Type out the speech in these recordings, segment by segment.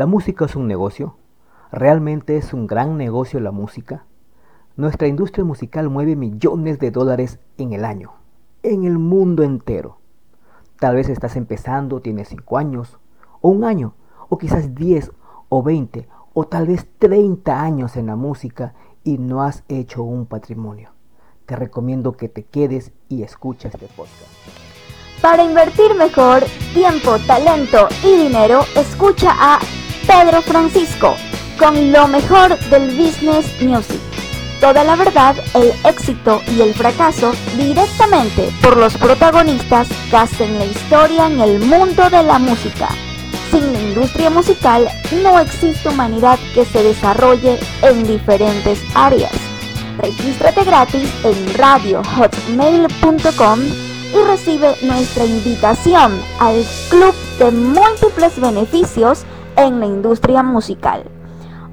¿La música es un negocio? ¿Realmente es un gran negocio la música? Nuestra industria musical mueve millones de dólares en el año, en el mundo entero. Tal vez estás empezando, tienes 5 años, o un año, o quizás 10 o 20, o tal vez 30 años en la música y no has hecho un patrimonio. Te recomiendo que te quedes y escuches este podcast. Para invertir mejor tiempo, talento y dinero, escucha a Pedro Francisco con lo mejor del business music. Toda la verdad, el éxito y el fracaso directamente por los protagonistas que hacen la historia en el mundo de la música. Sin la industria musical no existe humanidad que se desarrolle en diferentes áreas. Regístrate gratis en radiohotmail.com y recibe nuestra invitación al club de múltiples beneficios en la industria musical.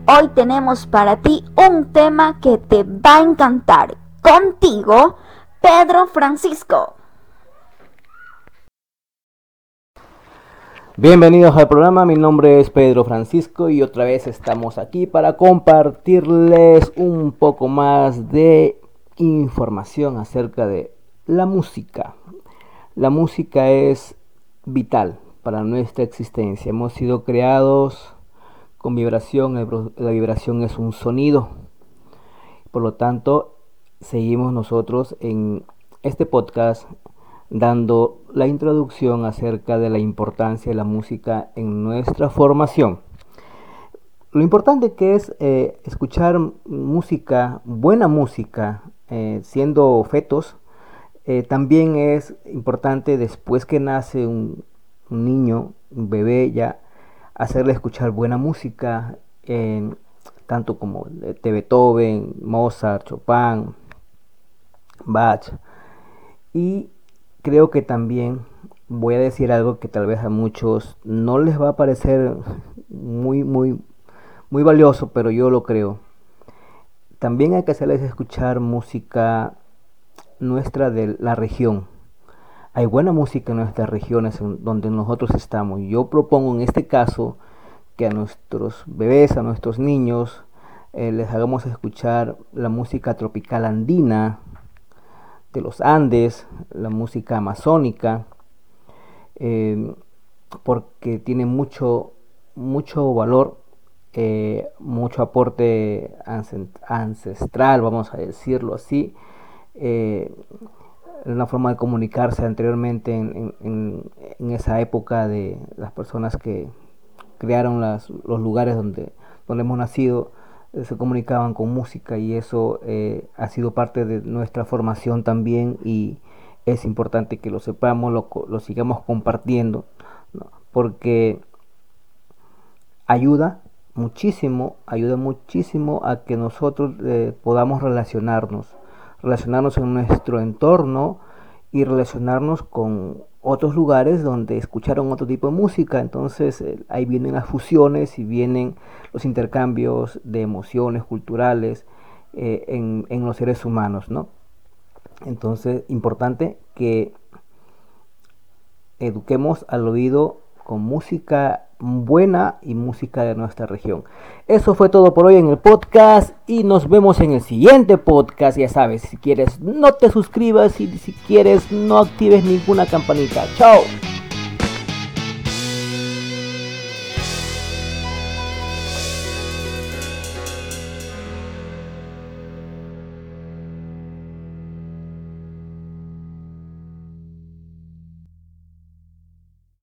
Hoy tenemos para ti un tema que te va a encantar. Contigo, Pedro Francisco. Bienvenidos al programa, mi nombre es Pedro Francisco y otra vez estamos aquí para compartirles un poco más de información acerca de la música. La música es vital para nuestra existencia. Hemos sido creados con vibración, la vibración es un sonido. Por lo tanto, seguimos nosotros en este podcast dando la introducción acerca de la importancia de la música en nuestra formación. Lo importante que es eh, escuchar música, buena música, eh, siendo fetos, eh, también es importante después que nace un, niño, un bebé, ya hacerle escuchar buena música, tanto como de Beethoven, Mozart, Chopin, Bach. Y creo que también voy a decir algo que tal vez a muchos no les va a parecer muy, muy, muy valioso, pero yo lo creo. También hay que hacerles escuchar música nuestra de la región. Hay buena música en nuestras regiones donde nosotros estamos. Yo propongo en este caso que a nuestros bebés, a nuestros niños, eh, les hagamos escuchar la música tropical andina, de los Andes, la música amazónica, em, porque tiene mucho, mucho valor, eh, mucho aporte ancestral, vamos a decirlo así, eh, una forma de comunicarse anteriormente en, esa época de las personas que crearon los lugares donde, donde hemos nacido, eh, se comunicaban con música y eso eh, ha sido parte de nuestra formación también y es importante que lo sepamos, lo, sigamos compartiendo, porque ayuda muchísimo, ayuda muchísimo a que nosotros eh, podamos relacionarnos, relacionarnos en nuestro entorno y relacionarnos con otros lugares donde escucharon otro tipo de música. Entonces eh, ahí vienen las fusiones y vienen los intercambios de emociones culturales eh, en, en, los seres humanos, ¿no? Entonces, importante que eduquemos al oído con música buena y música de nuestra región. Eso fue todo por hoy en el podcast y nos vemos en el siguiente podcast. Ya sabes, si quieres no te suscribas y si quieres no actives ninguna campanita. Chao.